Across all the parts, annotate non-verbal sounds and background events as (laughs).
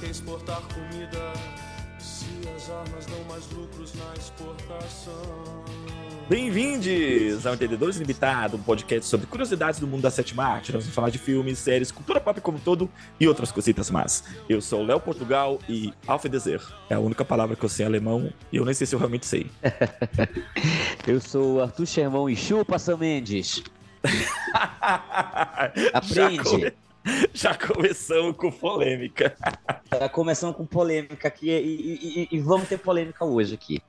que exportar comida se as armas dão mais lucros na exportação? Bem-vindos ao Entendedores Limitado, um podcast sobre curiosidades do mundo da sétima arte. Nós vamos falar de filmes, séries, cultura pop como um todo e outras cositas más. Eu sou o Léo Portugal e Wiedersehen é a única palavra que eu sei em alemão e eu nem sei se eu realmente sei. (laughs) Eu sou o Arthur Sherman e chupa Sam Mendes. (laughs) Já, Aprende. (laughs) Já começamos com polêmica. (laughs) Tá começando com polêmica aqui e, e- e- vamos ter polêmica hoje aqui.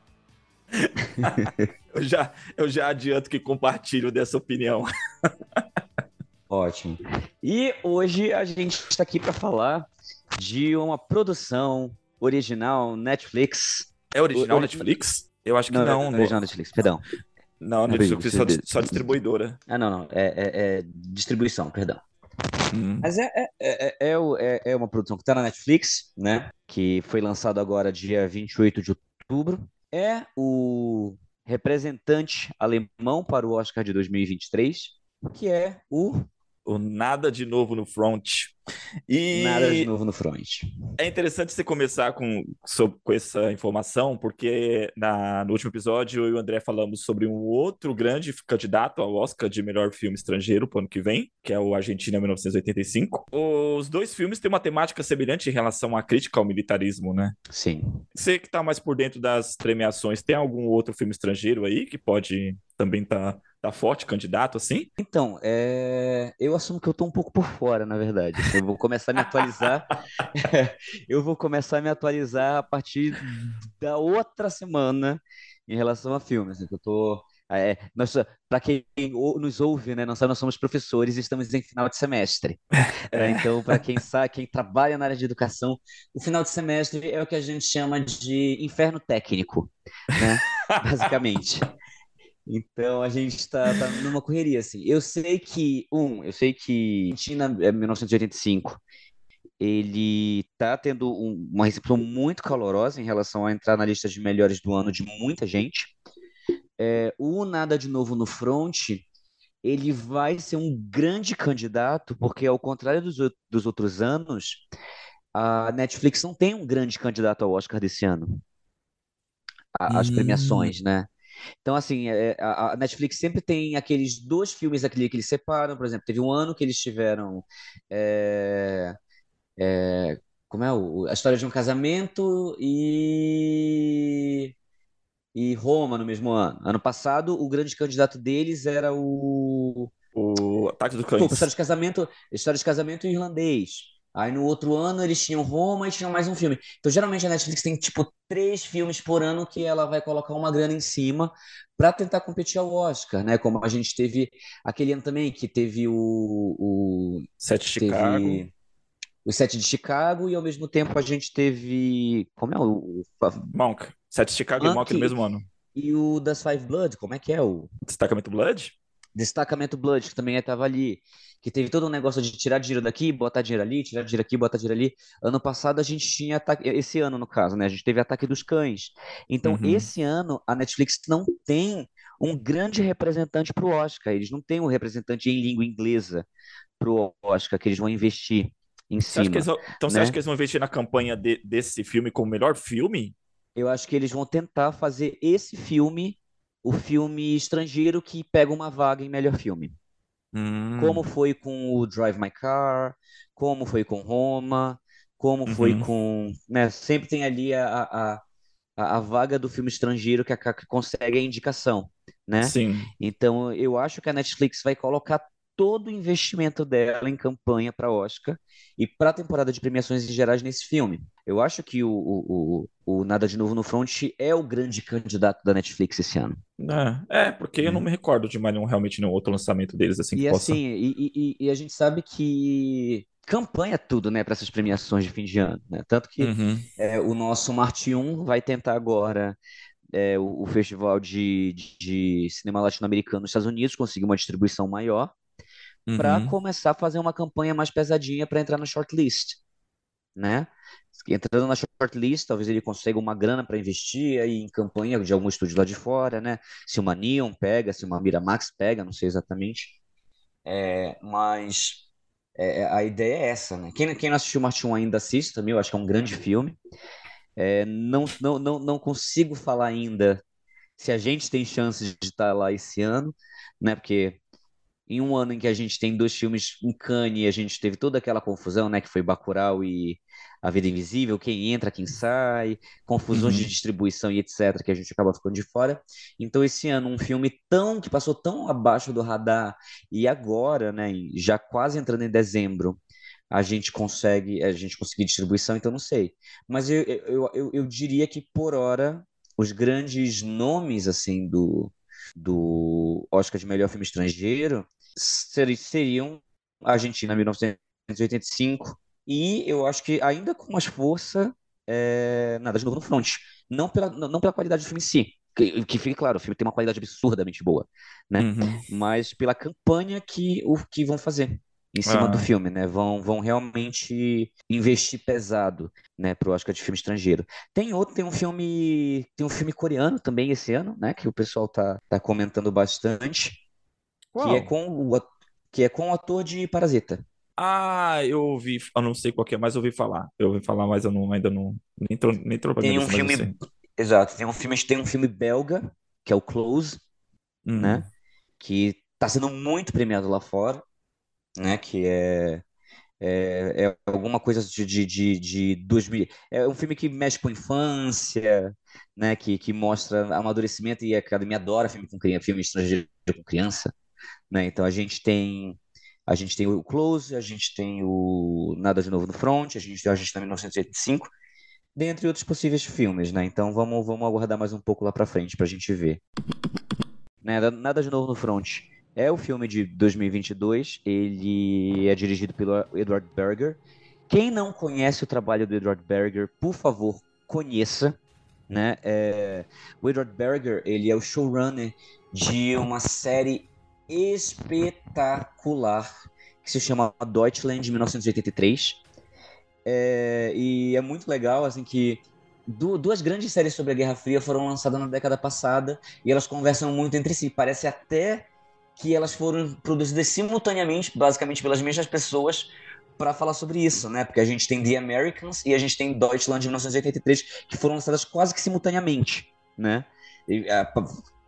(laughs) Eu já, eu já adianto que compartilho dessa opinião. Ótimo. E hoje a gente está aqui para falar de uma produção original Netflix. É original Ori- Netflix? Eu acho que Não, não. é não. original Netflix, perdão. Não, Netflix você só, só distribuidora. Ah, não, não. É, é- é distribuição, perdão. Hum. Mas é, é, é, é, é- é uma produção que está na Netflix, né? Que foi lançado agora dia 28 de outubro. É o representante alemão para o Oscar de 2023, que é o O Nada de Novo no Front. E Nada de Novo no Front. é interessante você começar com, sob- com essa informação, porque na- no último episódio eu e o André falamos sobre um outro grande candidato ao Oscar de melhor filme estrangeiro para o ano que vem, que é o Argentina 1985. Os dois filmes têm uma temática semelhante em relação à crítica ao militarismo, né? Sim. Você que está mais por dentro das premiações, tem algum outro filme estrangeiro aí que pode também estar tá, forte candidato assim? Então, é, eu assumo que eu tô um pouco por fora, na verdade. Eu vou começar a me atualizar. (laughs) Eu vou começar a me atualizar a partir da outra semana em relação a filmes. né, Eu tô. É, nós, para quem nos ouve, né, sabe, nós somos professores e estamos em final de semestre. É, então, para quem sabe, quem trabalha na área de educação, o final de semestre é o que a gente chama de inferno técnico, né? (laughs) Basicamente. Então a gente está tá numa correria assim. Eu sei que um, eu sei que Argentina é 1985 ele tá tendo um- uma recepção muito calorosa em relação a entrar na lista de melhores do ano de muita gente. É, o Nada de Novo no Front, ele vai ser um grande candidato, porque ao contrário dos, dos outros anos, a Netflix não tem um grande candidato ao Oscar desse ano. A- As Hum. premiações, né? Então, assim, é, a, a Netflix sempre tem aqueles dois filmes aquele que eles separam. Por exemplo, teve um ano que eles tiveram. é, é, como é? O, a história de um casamento e. E Roma no mesmo ano. Ano passado, o grande candidato deles era o. O Ataque dos Desculpa, Cães. história de casamento, história de casamento irlandês. Aí no outro ano eles tinham Roma e tinham mais um filme. Então geralmente a Netflix tem tipo três filmes por ano que ela vai colocar uma grana em cima para tentar competir ao Oscar, né? Como a gente teve aquele ano também que teve o, o Sete de Chicago. o Sete de Chicago e ao mesmo tempo a gente teve como é o, Monk. Sete de Chicago e Monk. Monk no mesmo ano. e o das Five Blood, como é que é o Destacamento Blood? Destacamento Blood, que também estava ali, que teve todo um negócio de tirar dinheiro daqui, botar dinheiro ali, tirar dinheiro aqui, botar dinheiro ali. Ano passado a gente tinha ataque, esse ano no caso, né? A gente teve Ataque dos Cães. Então, Uhum. esse ano a Netflix não tem um grande representante para o Oscar. Eles não têm um representante em língua inglesa para o Oscar que eles vão investir em Você cima. vão- então você né? acha que eles vão investir na campanha de- desse filme como melhor filme? Eu acho que eles vão tentar fazer esse filme o filme estrangeiro que pega uma vaga em melhor filme. Hum. Como foi com o Drive My Car, como foi com Roma, como foi Uhum. com. Né, sempre tem ali a, a, a, a vaga do filme estrangeiro que, a, que consegue a indicação, né? Sim. Então eu acho que a Netflix vai colocar todo o investimento dela em campanha para Oscar e para a temporada de premiações em gerais nesse filme. Eu acho que o, o, o, o Nada de Novo no Front é o grande candidato da Netflix esse ano. É, é, porque eu não me recordo de mais nenhum, realmente nenhum outro lançamento deles assim E possa. assim, e, e- e a gente sabe que campanha tudo, né, para essas premiações de fim de ano, né? Tanto que Uhum. é, o nosso Marte 1 vai tentar agora é, o, o Festival de, de, de Cinema Latino-Americano nos Estados Unidos conseguir uma distribuição maior para Uhum. começar a fazer uma campanha mais pesadinha para entrar no shortlist, né? Entrando na shortlist, talvez ele consiga uma grana para investir aí em campanha de algum estúdio lá de fora, né? Se uma Neon pega, se uma Miramax pega, não sei exatamente. É, mas é, a ideia é essa, né? Quem, quem não assistiu Marte 1 ainda assiste também, eu acho que é um grande filme. É, não, não, não, não consigo falar ainda se a gente tem chances de estar lá esse ano, né? Porque em um ano em que a gente tem dois filmes em Cannes e a gente teve toda aquela confusão, né? Que foi Bacurau e A Vida Invisível, quem entra, quem sai, confusões de Uhum. distribuição e etc, que a gente acaba ficando de fora. Então esse ano um filme tão que passou tão abaixo do radar e agora, né? Já quase entrando em dezembro, a gente consegue, a gente conseguir distribuição, então não sei. Mas eu, eu, eu, eu diria que por hora os grandes nomes assim do do Oscar de melhor filme estrangeiro seri- seriam Argentina 1985 e eu acho que ainda com mais força é, nada de novo no front. Não pela não não pela qualidade do filme em si que, que fique claro o filme tem uma qualidade absurdamente boa né? Uhum. mas pela campanha que o que vão fazer em cima do Ah. filme, né? Vão, vão realmente investir pesado, né, pro Oscar de filme estrangeiro. Tem outro, tem um filme, tem um filme coreano também esse ano, né, que o pessoal tá, tá comentando bastante, que é com o, que é com o ator de Parasita. Ah, eu ouvi, eu não sei qual é, mas eu ouvi falar. Eu ouvi falar, mas eu não, ainda não, nem tô, nem tô Tem um filme, sei. exato, tem um filme, tem um filme belga, que é o Close, Hum. né, que tá sendo muito premiado lá fora, né, que é É, é alguma coisa de, de, de, de 2000. É um filme que mexe com a infância, né? Que, que mostra amadurecimento e a academia adora filme com criança, filme estrangeiro com criança, né? Então a gente tem a gente tem o Close, a gente tem o Nada de Novo no Front, a gente tem a gente tem 1985, dentre outros possíveis filmes, né? Então vamos vamos aguardar mais um pouco lá pra frente pra gente ver. Nada, Nada de Novo no Front. É o filme de 2022. Ele é dirigido pelo Edward Berger. Quem não conhece o trabalho do Edward Berger, por favor, conheça. Né? É, o Edward Berger ele é o showrunner de uma série espetacular que se chama Deutschland de 1983. É, e é muito legal assim que du duas grandes séries sobre a Guerra Fria foram lançadas na década passada e elas conversam muito entre si. Parece até que elas foram produzidas simultaneamente, basicamente pelas mesmas pessoas, para falar sobre isso, né? Porque a gente tem The Americans e a gente tem Deutschland de 1983, que foram lançadas quase que simultaneamente, né? E, a,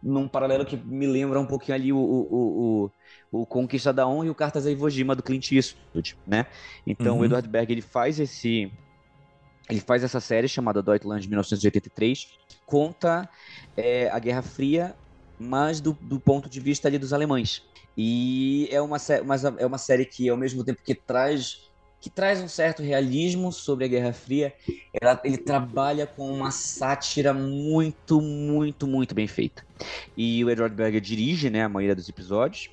num paralelo que me lembra um pouquinho ali o, o, o, o Conquista da Honra e o Cartas a Iwo Jima do Clint Eastwood, né? Então Uhum. o Edward Berg ele faz esse ele faz essa série chamada Deutschland de 1983, conta é, a Guerra Fria mas do, do ponto de vista ali dos alemães. E é uma, mas é uma série que, ao mesmo tempo que traz, que traz um certo realismo sobre a Guerra Fria, ela- ele trabalha com uma sátira muito, muito, muito bem feita. E o Edward Berger dirige né, a maioria dos episódios.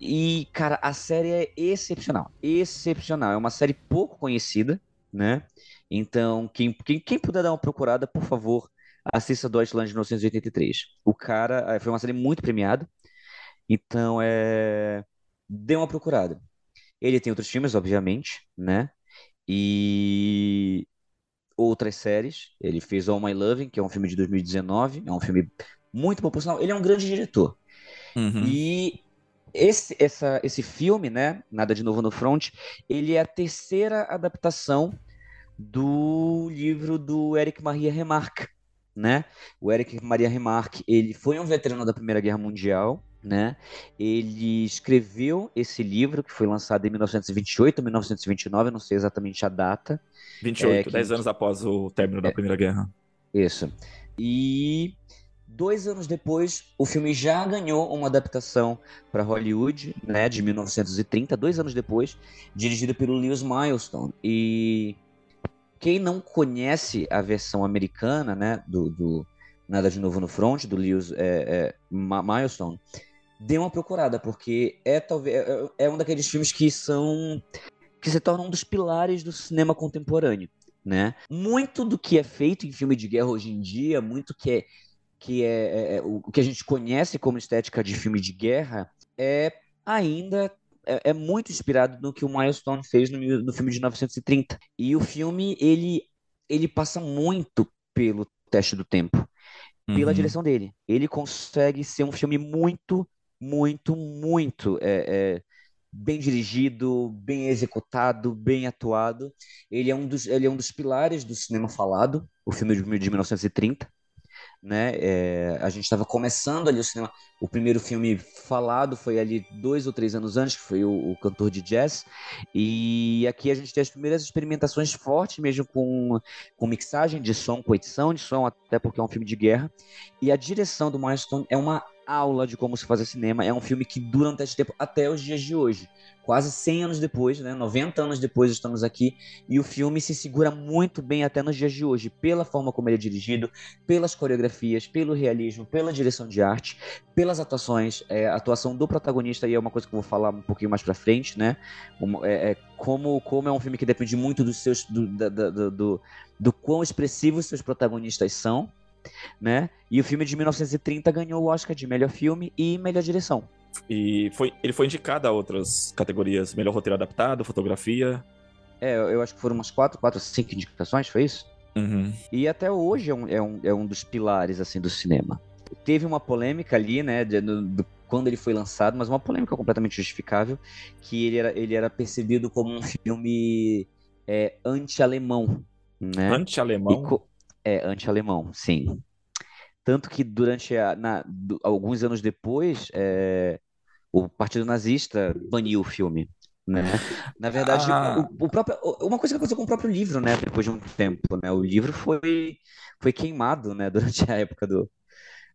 E, cara, a série é excepcional. Excepcional. É uma série pouco conhecida, né? Então, quem, quem, quem puder dar uma procurada, por favor, assista Deutschland de 1983. O cara eh, foi uma série muito premiada, então é dê uma procurada. Ele tem outros filmes, obviamente, né? E outras séries. Ele fez All My Loving, que é um filme de 2019, é um filme muito bom, por sinal. Ele é um grande diretor. Uhum. E esse, essa, esse filme, né? Nada de Novo no Front, ele é a terceira adaptação do livro do Eric Maria Remarque, né? O Eric Maria Remarque, ele foi um veterano da Primeira Guerra Mundial, né? Ele escreveu esse livro que foi lançado em 1928, 1929, não sei exatamente a data. 28, É, que- 10 anos após o término da Primeira Guerra. Isso. E dois anos depois, o filme já ganhou uma adaptação para Hollywood, né, de 1930, dois anos depois, dirigido pelo Lewis Milestone. E quem não conhece a versão americana, né, do, do Nada de Novo no Front, do Lewis é, é, Milestone, dê uma procurada, porque é talvez é, é um daqueles filmes que são que se torna um dos pilares do cinema contemporâneo, né? Muito do que é feito em filme de guerra hoje em dia, muito que é que é, é, é o que a gente conhece como estética de filme de guerra é ainda é, é, muito inspirado no que o Milestone fez no, no filme de 1930. E o filme ele ele passa muito pelo teste do tempo, pela uhum. direção dele. Ele consegue ser um filme muito, muito, muito é, é, bem dirigido, bem executado, bem atuado. Ele é um dos, ele é um dos pilares do cinema falado, o filme de, de 1930 né? É, a gente estava começando ali o cinema. O primeiro filme falado foi ali dois ou três anos antes, que foi o, o cantor de jazz. E aqui a gente tem as primeiras experimentações fortes mesmo com, com mixagem de som, com edição de som, até porque é um filme de guerra. E a direção do Milestone é uma aula de como se fazer cinema. É um filme que dura um teste de tempo até os dias de hoje. Quase 100 anos depois, né? 90 anos depois estamos aqui e o filme se segura muito bem até nos dias de hoje, pela forma como ele é dirigido, pelas coreografias, pelo realismo, pela direção de arte, pelas atuações, é, a atuação do protagonista e é uma coisa que eu vou falar um pouquinho mais para frente, né? é, é, como, como é um filme que depende muito dos seus do, do, do, do, do quão expressivos seus protagonistas são, né? E o filme de 1930 ganhou o Oscar de melhor filme e melhor direção. E foi, ele foi indicado a outras categorias, melhor roteiro adaptado, fotografia. É, eu acho que foram umas quatro, quatro, cinco indicações, foi isso? Uhum. E até hoje é um, é, um, é um dos pilares, assim, do cinema. Teve uma polêmica ali, né, de, de, quando ele foi lançado, mas uma polêmica completamente justificável, que ele era, ele era percebido como um filme é, anti-alemão, né? Anti-alemão? É, anti-alemão, sim. Tanto que durante a, na, do, alguns anos depois, é, o Partido Nazista baniu o filme. Né? Na verdade, ah. o, o, próprio, uma coisa que aconteceu com o próprio livro, né? Depois de um tempo, né? O livro foi, foi queimado, né? (laughs) Durante a época do,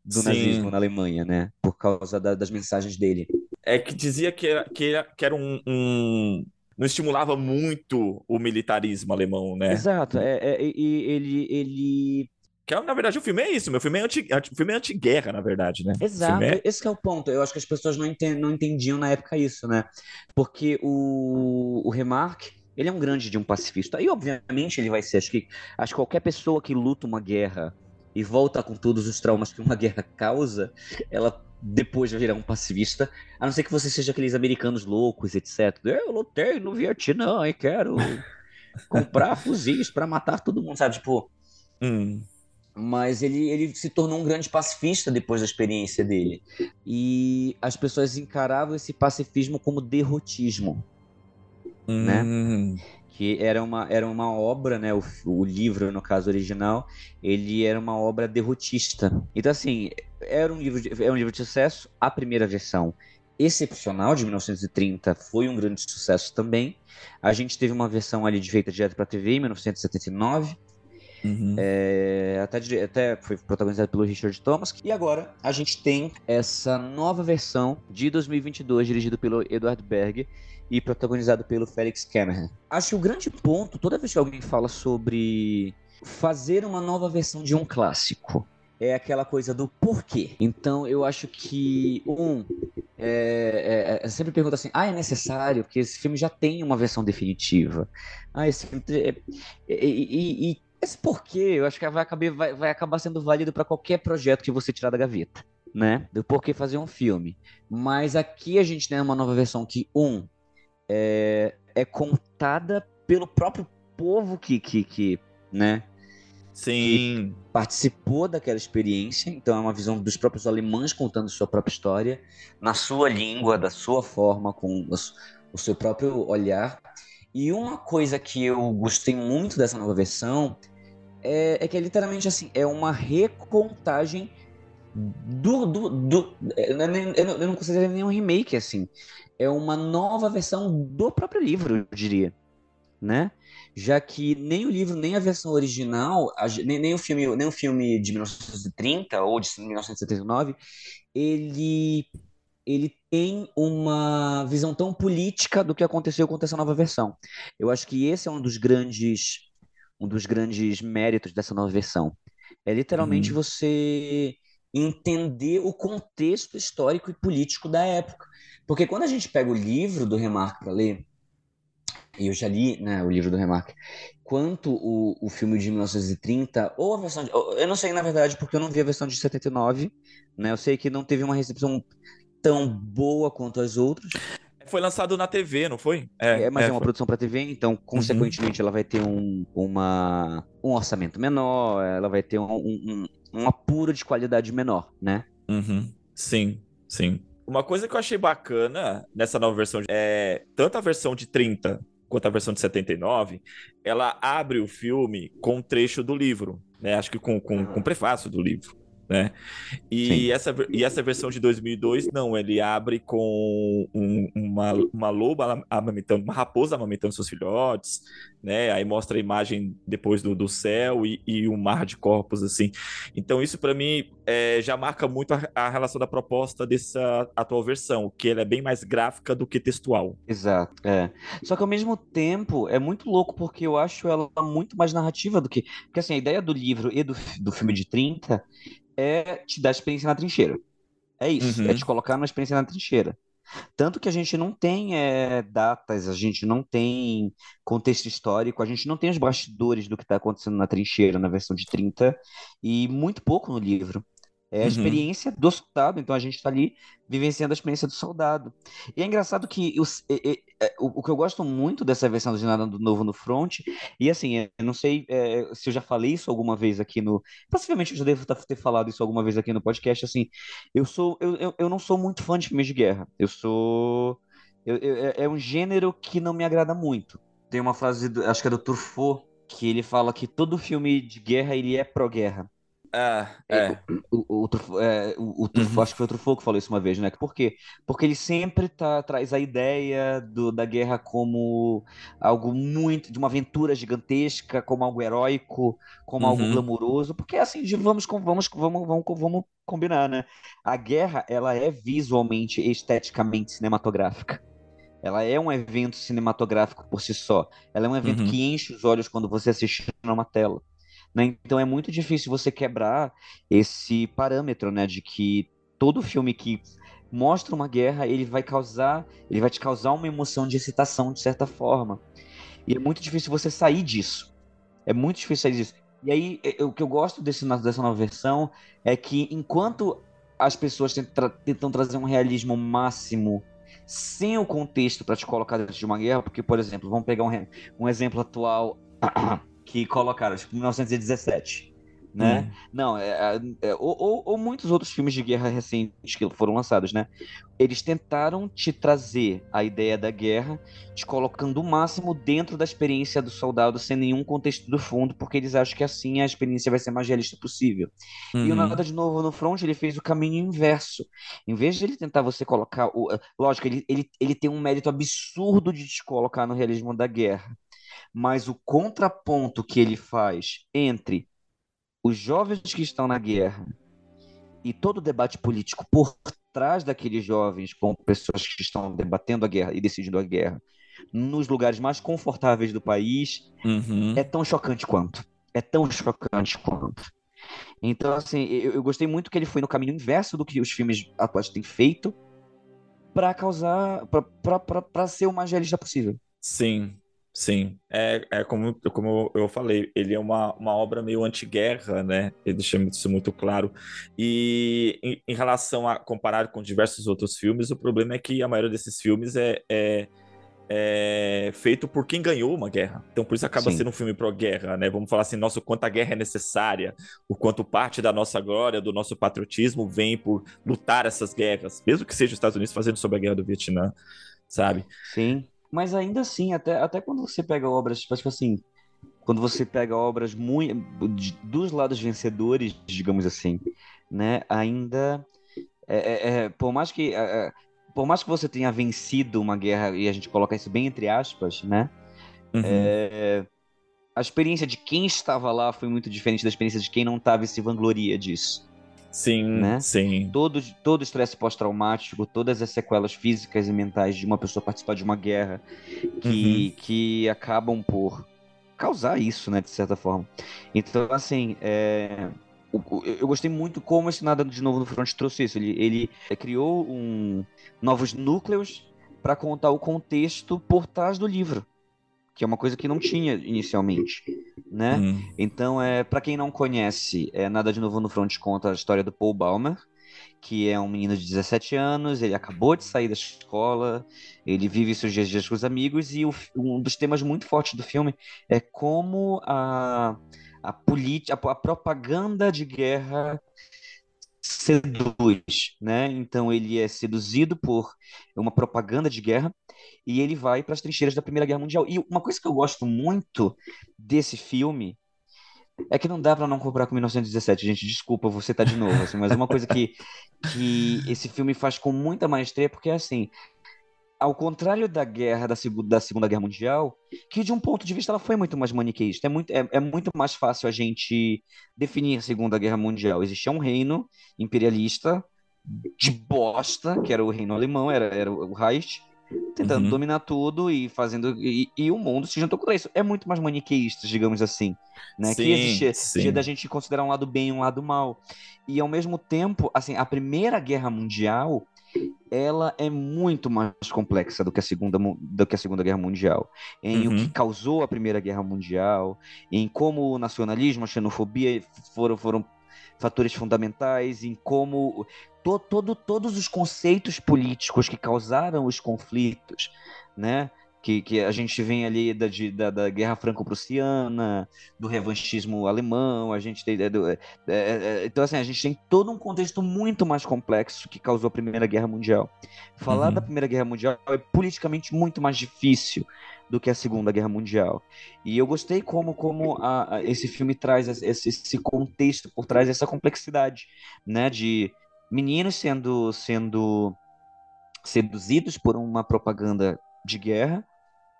do nazismo na Alemanha, né? Por causa da, das mensagens dele. É que dizia que era, que era, que era um, um não estimulava muito o militarismo alemão, né? Exato, é, é, ele, ele... Que, é, na verdade, o filme é isso, meu filme é anti, anti, filme é anti-guerra, na verdade, né? Exato, é... esse é o ponto. Eu acho que as pessoas não, entend, não entendiam na época isso, né? Porque o, o Remarque, ele é um grande de um pacifista. E, obviamente, ele vai ser, acho que, acho que qualquer pessoa que luta uma guerra e volta com todos os traumas que uma guerra causa, ela depois vai virar um pacifista, a não ser que você seja aqueles americanos loucos, etc. Eu lutei no Vietnã e quero (laughs) comprar fuzis para matar todo mundo, sabe? Tipo. Hum. Mas ele, ele se tornou um grande pacifista depois da experiência dele. E as pessoas encaravam esse pacifismo como derrotismo. Né? Hum. Né? Que era uma, era uma obra, né, o, o, livro, no caso original, ele era uma obra derrotista. Então, assim, era um livro de, é um livro de sucesso, a primeira versão excepcional, de 1930, foi um grande sucesso também. A gente teve uma versão ali de feita direto para TV em 1979, Uhum. É, até, até foi protagonizado pelo Richard Thomas. E agora a gente tem essa nova versão de 2022, dirigido pelo Edward Berg e protagonizado pelo Felix Cameron. Acho que o grande ponto, toda vez que alguém fala sobre fazer uma nova versão de um clássico, é aquela coisa do porquê. Então eu acho que, um, é, é, é, sempre pergunta assim: ah, é necessário? Porque esse filme já tem uma versão definitiva. Ah, esse filme. É, e, e, e, esse porquê, eu acho que vai acabar, vai, vai acabar sendo válido para qualquer projeto que você tirar da gaveta, né? Do porquê fazer um filme. Mas aqui a gente tem uma nova versão que, um, é, é contada pelo próprio povo que, que, que né? Sim. Que participou daquela experiência, então é uma visão dos próprios alemães contando sua própria história, na sua língua, da sua forma, com o seu próprio olhar. E uma coisa que eu gostei muito dessa nova versão é, é que é literalmente assim, é uma recontagem do. do, do eu, não, eu não considero nem um remake, assim. É uma nova versão do próprio livro, eu diria. Né? Já que nem o livro, nem a versão original, nem, nem, o, filme, nem o filme de 1930 ou de 1979, ele ele tem uma visão tão política do que aconteceu com essa nova versão. Eu acho que esse é um dos grandes um dos grandes méritos dessa nova versão. É literalmente uhum. você entender o contexto histórico e político da época. Porque quando a gente pega o livro do Remarque para ler, e eu já li né, o livro do Remarque, quanto o, o filme de 1930, ou a versão. De, eu não sei, na verdade, porque eu não vi a versão de 79, né? Eu sei que não teve uma recepção tão boa quanto as outras. Foi lançado na TV, não foi? É, é mas é, é uma foi. produção para TV, então, uhum. consequentemente, uhum. ela vai ter um, uma, um orçamento menor, ela vai ter um, um, um apuro de qualidade menor, né? Uhum. Sim, sim. Uma coisa que eu achei bacana nessa nova versão é tanto a versão de 30 quanto a versão de 79, ela abre o filme com um trecho do livro, né? Acho que com, com, com prefácio do livro né? E essa, e essa versão de 2002, não, ele abre com um, uma, uma loba amamentando, uma raposa amamentando seus filhotes, né? Aí mostra a imagem depois do, do céu e, e um mar de corpos, assim. Então isso para mim é, já marca muito a, a, relação da proposta dessa atual versão, que ela é bem mais gráfica do que textual. Exato, é. Só que ao mesmo tempo é muito louco porque eu acho ela muito mais narrativa do que... Porque assim, a ideia do livro e do, do filme de 30 é te dar experiência na trincheira. É isso, é uhum. é te colocar numa experiência na trincheira. Tanto que a gente não tem é, datas, a gente não tem contexto histórico, a gente não tem os bastidores do que está acontecendo na trincheira na versão de 30 e muito pouco no livro. É a uhum. experiência do soldado, então a gente está ali vivenciando a experiência do soldado. E é engraçado que é, é, o, o, que eu gosto muito dessa versão do Jornada do Novo no Front, e assim, eu não sei é, se eu já falei isso alguma vez aqui no. Possivelmente eu já devo ter falado isso alguma vez aqui no podcast. Assim, eu sou. Eu, eu, eu não sou muito fã de filmes de guerra. Eu sou. Eu, eu, é, é um gênero que não me agrada muito. Tem uma frase, do, acho que é do Truffaut, que ele fala que todo filme de guerra ele é pró-guerra. É, é. O, o, o, é, o, o uhum. acho que foi o Truffaut que falou isso uma vez, né? Por quê? Porque ele sempre tá, traz a ideia do, da guerra como algo muito, de uma aventura gigantesca, como algo heróico, como uhum. algo glamouroso, porque assim, vamos, vamos, vamos, vamos, vamos combinar, né? A guerra, ela é visualmente, esteticamente cinematográfica. Ela é um evento cinematográfico por si só. Ela é um evento uhum. que enche os olhos quando você assiste numa tela. Né? Então é muito difícil você quebrar esse parâmetro, né, de que todo filme que mostra uma guerra, ele vai causar, ele vai te causar uma emoção de excitação de certa forma. E é muito difícil você sair disso. É muito difícil sair disso. E aí, é, é, o que eu gosto desse, dessa nova versão é que enquanto as pessoas tentam, tentam trazer um realismo máximo sem o contexto para te colocar dentro de uma guerra, porque, por exemplo, vamos pegar um, um exemplo atual que colocaram, tipo, 1917. Né? Hum. Não, é, é, é ou, ou, muitos outros filmes de guerra recentes que foram lançados, né? Eles tentaram te trazer a ideia da guerra, te colocando o máximo dentro da experiência do soldado, sem nenhum contexto do fundo, porque eles acham que assim a experiência vai ser mais realista possível. E o uhum. Nada de Novo no Front, ele fez o caminho inverso. Em vez de ele tentar você colocar. O, lógico, ele, ele, ele tem um mérito absurdo de te colocar no realismo da guerra mas o contraponto que ele faz entre os jovens que estão na guerra e todo o debate político por trás daqueles jovens com pessoas que estão debatendo a guerra e decidindo a guerra nos lugares mais confortáveis do país uhum. é tão chocante quanto. É tão chocante quanto. Então, assim, eu, eu gostei muito que ele foi no caminho inverso do que os filmes atuais têm feito para causar, para ser o mais realista possível. Sim, Sim, é, é como, como eu falei, ele é uma, uma obra meio anti-guerra, né? Ele deixa isso muito claro. E em, em, relação a comparar com diversos outros filmes, o problema é que a maioria desses filmes é, é, é feito por quem ganhou uma guerra. Então, por isso acaba Sim. sendo um filme pró-guerra, né? Vamos falar assim, nossa, o quanto a guerra é necessária, o quanto parte da nossa glória, do nosso patriotismo vem por lutar essas guerras, mesmo que seja os Estados Unidos fazendo sobre a guerra do Vietnã, sabe? Sim. Mas ainda assim, até, até quando você pega obras, tipo, tipo assim, quando você pega obras muito dos lados vencedores, digamos assim, né, ainda é, é, é, por mais que é, é, por mais que você tenha vencido uma guerra e a gente coloca isso bem entre aspas, né, uhum. É, a experiência de quem estava lá foi muito diferente da experiência de quem não estava e se vangloria disso. Sim, né? sim. Todo, todo estresse pós-traumático, todas as sequelas físicas e mentais de uma pessoa participar de uma guerra que, uhum. que acabam por causar isso, né, de certa forma. Então, assim, é... eu gostei muito como esse Nada de Novo no Front trouxe isso. Ele, ele criou um... novos núcleos para contar o contexto por trás do livro. Que é uma coisa que não tinha inicialmente, né? Hum. Então, é, para quem não conhece, é Nada de Novo no Front conta a história do Paul Baumer, que é um menino de 17 anos, ele acabou de sair da escola, ele vive seus dias, dias com os amigos, e o, um dos temas muito fortes do filme é como a, a, política, a, a propaganda de guerra seduz, né? Então ele é seduzido por uma propaganda de guerra e ele vai para as trincheiras da Primeira Guerra Mundial. E uma coisa que eu gosto muito desse filme é que não dá para não comprar com 1917, gente. Desculpa, você tá de novo, assim, mas uma coisa que, que esse filme faz com muita maestria, porque assim, ao contrário da guerra da, da Segunda Guerra Mundial, que de um ponto de vista ela foi muito mais maniqueísta, é muito, é, é muito mais fácil a gente definir a Segunda Guerra Mundial. Existia um reino imperialista de bosta, que era o reino alemão, era, era o Reich, tentando uhum. dominar tudo e fazendo. E, e, o mundo se juntou contra isso. É muito mais maniqueísta, digamos assim. Né? Sim, que existe da gente considerar um lado bem e um lado mal. E ao mesmo tempo, assim, a Primeira Guerra Mundial ela é muito mais complexa do que a segunda, do que a segunda guerra mundial em uhum. o que causou a primeira guerra mundial em como o nacionalismo a xenofobia foram foram fatores fundamentais em como to, todo, todos os conceitos políticos que causaram os conflitos, né? Que, que a gente vem ali da, de, da, da Guerra Franco-Prussiana, do revanchismo alemão, a gente tem. É, do, é, é, é, então, assim, a gente tem todo um contexto muito mais complexo que causou a Primeira Guerra Mundial. Falar uhum. da Primeira Guerra Mundial é politicamente muito mais difícil do que a Segunda Guerra Mundial. E eu gostei como, como a, a, esse filme traz esse, esse contexto por trás dessa complexidade, né? De meninos sendo, sendo seduzidos por uma propaganda de guerra,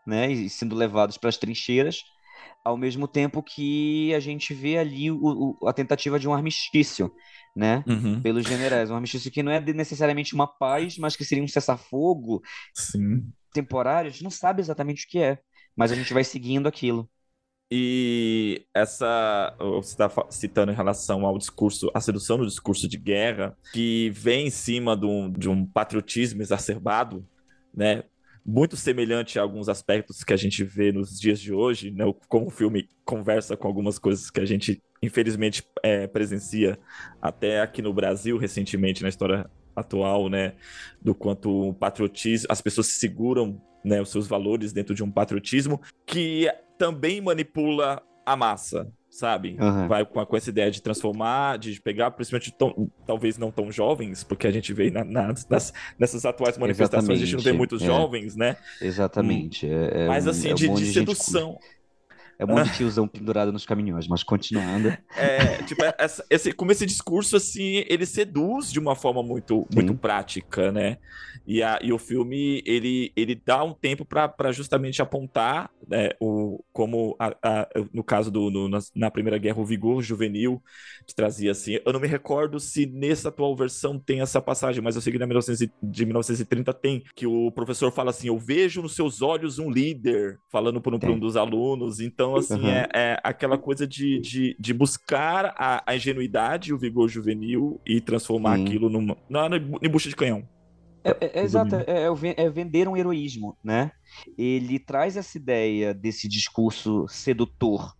né? E sendo levados para as trincheiras, ao mesmo tempo que a gente vê ali o, o, a tentativa de um armistício, né? Uhum. Pelos generais. Um armistício que não é necessariamente uma paz, mas que seria um cessar-fogo temporário. A gente não sabe exatamente o que é, mas a gente vai seguindo aquilo. E essa, você está citando em relação ao discurso, a sedução do discurso de guerra, que vem em cima de um, de um patriotismo exacerbado, né? Muito semelhante a alguns aspectos que a gente vê nos dias de hoje, né? Como o filme conversa com algumas coisas que a gente, infelizmente, é, presencia até aqui no Brasil, recentemente, na história atual, né? Do quanto o patriotismo, as pessoas seguram né, os seus valores dentro de um patriotismo que também manipula a massa, sabe? Uhum. Vai com, com, essa ideia de transformar, de pegar, principalmente tão, talvez não tão jovens, porque a gente vê na, na, nas, nessas atuais manifestações, Exatamente. a gente não vê muitos é. jovens, né? Exatamente. É, é Mas assim, é um de, de sedução. Gente... É um monte de tiozão pendurado nos caminhões, mas continuando. É, tipo, essa, esse, como esse discurso, assim, ele seduz de uma forma muito, muito prática, né? E, a, e o filme, ele, ele dá um tempo para justamente apontar né, o, como, a, a, no caso do no, na, na, Primeira Guerra, o vigor juvenil que trazia assim. Eu não me recordo se nessa atual versão tem essa passagem, mas eu sei que na 1900, de 1930 tem, que o professor fala assim: Eu vejo nos seus olhos um líder, falando por um, por um dos alunos. Então, assim, uhum. é, é, aquela coisa de, de, de buscar a, a ingenuidade e o vigor juvenil e transformar Sim. aquilo numa. Não, em bucha de canhão. É, é, é exato, é, é, é, vender um heroísmo, né? Ele traz essa ideia desse discurso sedutor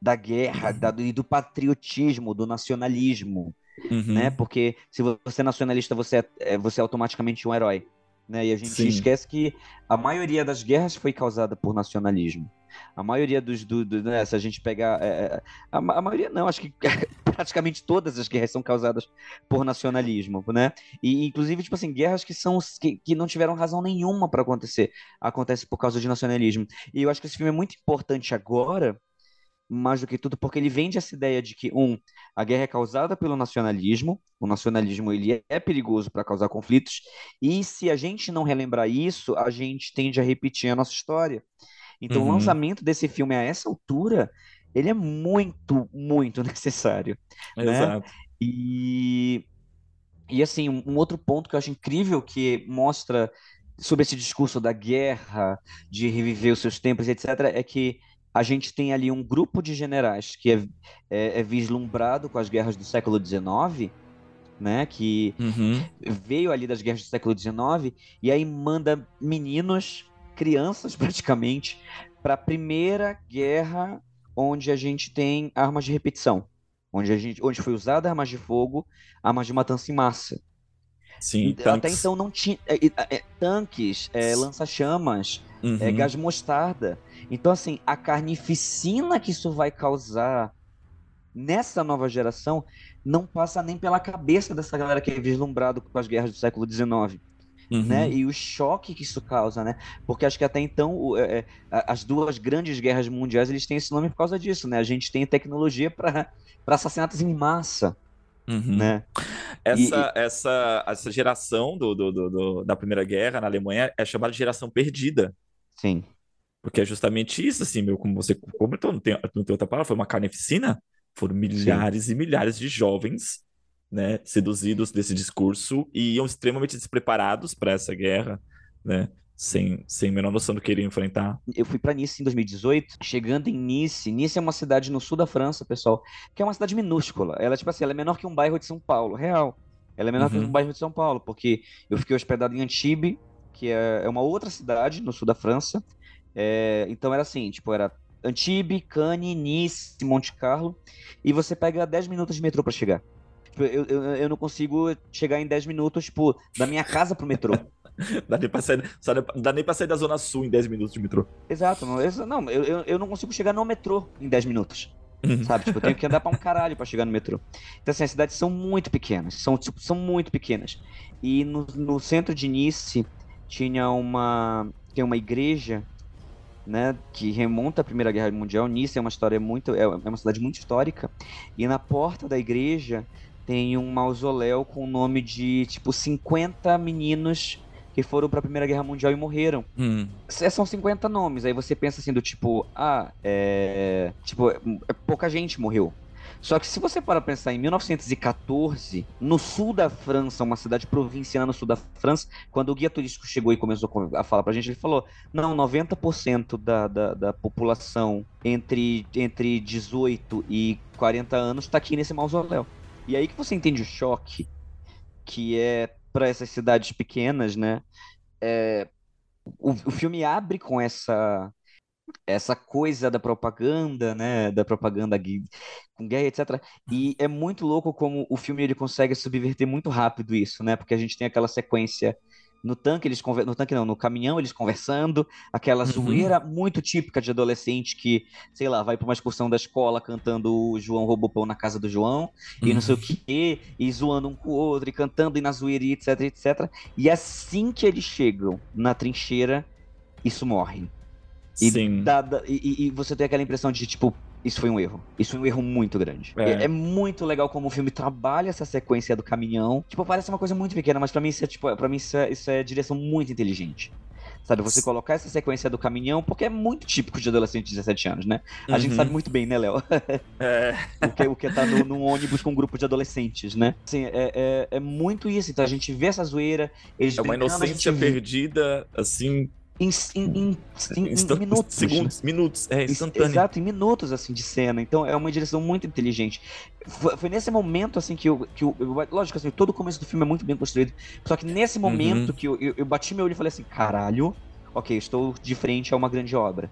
da guerra da, e do patriotismo, do nacionalismo, uhum. né? Porque se você é nacionalista, você é, é, você é automaticamente um herói, né? E a gente Sim. esquece que a maioria das guerras foi causada por nacionalismo. A maioria dos. Do, do né, se a gente pegar. É, é a, a, maioria não, acho que (laughs) praticamente todas as guerras são causadas por nacionalismo, né? E inclusive, tipo assim, guerras que são que, que não tiveram razão nenhuma para acontecer, acontece por causa de nacionalismo. E eu acho que esse filme é muito importante agora, mais do que tudo, porque ele vende essa ideia de que, um, a guerra é causada pelo nacionalismo, o nacionalismo ele é perigoso para causar conflitos, e se a gente não relembrar isso, a gente tende a repetir a nossa história. Então, uhum. o lançamento desse filme a essa altura, ele é muito, muito (laughs) necessário. Né? Exato. Né? E, e assim, um outro ponto que eu acho incrível que mostra sobre esse discurso da guerra, de reviver os seus tempos, etc., é que a gente tem ali um grupo de generais que é, é, é vislumbrado com as guerras do século XIX, né, que uhum. veio ali das guerras do século XIX, e aí manda meninos crianças (laughs) praticamente para a primeira guerra onde a gente tem armas de repetição, onde a gente, onde foi usada armas de fogo, armas de matança em massa. Sim, Até tanques. então não tinha é, é, tanques, é, lança-chamas, Uhum. é, gás mostarda. Então, assim, a carnificina que isso vai causar nessa nova geração não passa nem pela cabeça dessa galera que é vislumbrado com as guerras do século XIX, Uhum. né? E o choque que isso causa, né? Porque acho que até então o- é, é, as duas grandes guerras mundiais eles têm esse nome por causa disso, né? A gente tem tecnologia para assassinatos em massa, Uhum. né? Essa, essa, essa geração do, do- do- do- da Primeira Guerra na Alemanha é chamada de geração perdida. Sim. Porque é justamente isso, assim, meu, como você comentou, não tem, não tem outra palavra, foi uma carneficina. Foram milhares e milhares de jovens, né, seduzidos desse discurso e iam extremamente despreparados para essa guerra, né, sem, sem a menor noção do que iriam enfrentar. Eu fui para Nice em 2018, chegando em Nice. Nice é uma cidade no sul da França, pessoal, que é uma cidade minúscula. Ela, tipo assim, ela é menor que um bairro de São Paulo, real. Ela é menor que Uhum. um bairro de São Paulo, porque eu fiquei hospedado em Antibes, que é é uma outra cidade no sul da França. É, então era assim, tipo, era Antibes, Cannes, Nice, Monte Carlo, e você pega 10 minutos de metrô para chegar. Tipo, Eu, eu, eu não consigo chegar em 10 minutos, tipo, da minha casa pro metrô. (laughs) Dá nem pra sair, dá- nem pra sair da Zona Sul em 10 minutos de metrô. Exato, não, eu, não eu, eu- eu não consigo chegar no metrô em 10 minutos. Uhum. Sabe? Tipo, eu tenho que andar pra um (laughs) caralho pra chegar no metrô. Então, assim, as cidades são muito pequenas. São, tipo, são muito pequenas. E no, no centro de Nice tinha uma. Tem uma igreja, né? Que remonta à Primeira Guerra Mundial. Nice é uma história muito. É é uma cidade muito histórica. E na porta da igreja tem um mausoléu com o nome de, tipo, 50 meninos que foram pra Primeira Guerra Mundial e morreram. Hum. É, São 50 nomes, aí você pensa assim do tipo, ah, é. Tipo, é pouca gente morreu. Só que se você para pensar em 1914, no sul da França, uma cidade provinciana no sul da França, quando o guia turístico chegou e começou a falar pra gente, ele falou: não, 90% da, da, da população entre, entre 18 e 40 anos tá aqui nesse mausoléu. E aí que você entende o choque que é para essas cidades pequenas, né? É, o, o filme abre com essa essa coisa da propaganda, né, da propaganda com gay, etc. E é muito louco como o filme ele consegue subverter muito rápido isso, né? Porque a gente tem aquela sequência no tanque eles conver... no tanque não, no caminhão eles conversando, aquela Uhum. zoeira muito típica de adolescente que, sei lá, vai para uma excursão da escola cantando o João Robopão na casa do João e não sei o quê, e zoando um com o outro, e cantando e na zoeira, etc, etc. E assim que eles chegam na trincheira, isso morre. E, Sim. e- e- e você tem aquela impressão de, tipo, isso foi um erro. Isso foi um erro muito grande. É. É, é muito legal como o filme trabalha essa sequência do caminhão. Tipo, parece uma coisa muito pequena, mas pra mim isso é, tipo, pra mim isso é, isso é direção muito inteligente. Sabe, você colocar essa sequência do caminhão, porque é muito típico de adolescente de 17 anos, né? A gente Uhum. sabe muito bem, né, Léo? (laughs) É. o que, o que é tá no, num ônibus com um grupo de adolescentes, né? Assim, é, é, é muito isso. Então a gente vê essa zoeira, eles É uma brincando, inocência gente perdida, assim, em, em, em, em- minutos. segundos, minutos, é instantâneo. Exato, em minutos, assim, de cena. Então, é uma direção muito inteligente. Foi, foi nesse momento, assim, que eu, que eu, eu- Lógico, assim, todo o começo do filme é muito bem construído. Só que nesse Uhum. momento que eu, eu, eu bati meu olho e falei assim, caralho, ok, estou de frente a uma grande obra.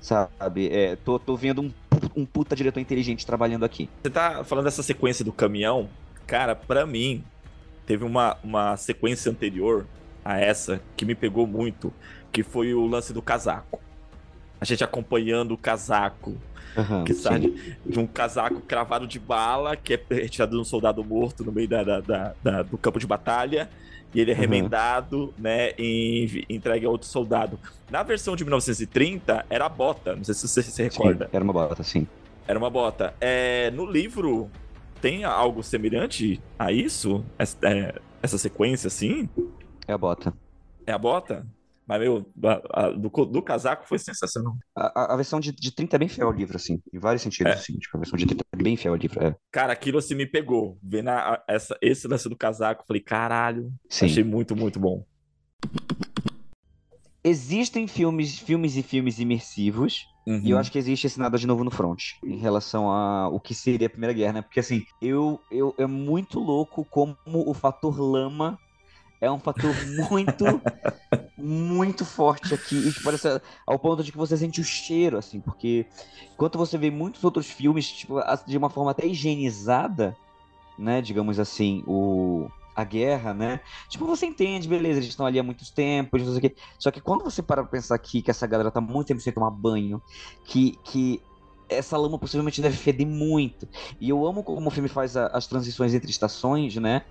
Sabe? É, tô, tô vendo um, um puta diretor inteligente trabalhando aqui. Você tá falando dessa sequência do caminhão, cara, pra mim, teve uma, uma sequência anterior a essa que me pegou muito, que foi o lance do casaco. A gente acompanhando o casaco, Aham, que sim. sai de, um casaco cravado de bala, que é retirado de um soldado morto no meio da, da- da- da- do campo de batalha, e ele é Uhum. remendado, né, e entregue a outro soldado. Na versão de 1930, era a bota, não sei se você se Sim, recorda. era uma bota, sim. Era uma bota. É, no livro, tem algo semelhante a isso? Essa, é, essa sequência, assim? É a bota. É a bota? Mas, meu, a- a- do, do casaco foi sensacional. A, a- versão de, de 30 é bem fiel ao livro, assim. Em vários sentidos, É. assim. Tipo, a versão de 30 é bem fiel ao livro. É. Cara, aquilo assim me pegou. Vendo essa, esse lance do casaco, falei, caralho, Sim. achei muito, muito bom. Existem filmes, filmes e filmes imersivos, Uhum. e eu acho que existe esse nada de novo no front, em relação a o que seria a Primeira Guerra, né? Porque assim, eu, eu é muito louco como o fator lama é um fator muito, muito forte aqui. E tipo, parece ao ponto de que você sente o cheiro, assim, porque enquanto você vê muitos outros filmes, tipo, de uma forma até higienizada, né, digamos assim, o a guerra, né? Tipo, você entende, beleza, eles estão ali há muitos tempos, não sei o quê. Só que quando você para pra pensar aqui que essa galera tá muito tempo sem tomar banho, que, que essa lama possivelmente deve feder muito. E eu amo como o filme faz a, as transições entre estações, né?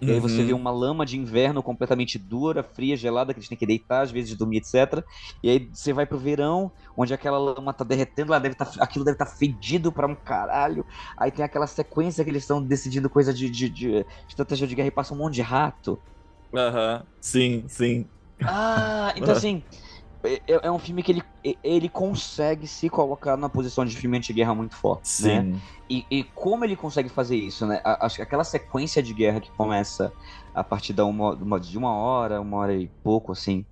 E aí você vê uhum. uma lama de inverno completamente dura, fria, gelada, que eles têm que deitar, às vezes dormir, etc. E aí você vai pro verão, onde aquela lama tá derretendo, lá deve tá, aquilo deve estar tá fedido pra um caralho. Aí tem aquela sequência que eles estão decidindo coisa de, de, de, estratégia de guerra e passa um monte de rato. Aham, uhum. sim, sim. Ah, então (laughs) assim, é, é, um filme que ele, ele consegue se colocar numa posição de filme anti-guerra muito forte, né? Sim. né? E, e, como ele consegue fazer isso, né? Acho que aquela sequência de guerra que começa a partir da uma, de uma hora, uma hora e pouco, assim,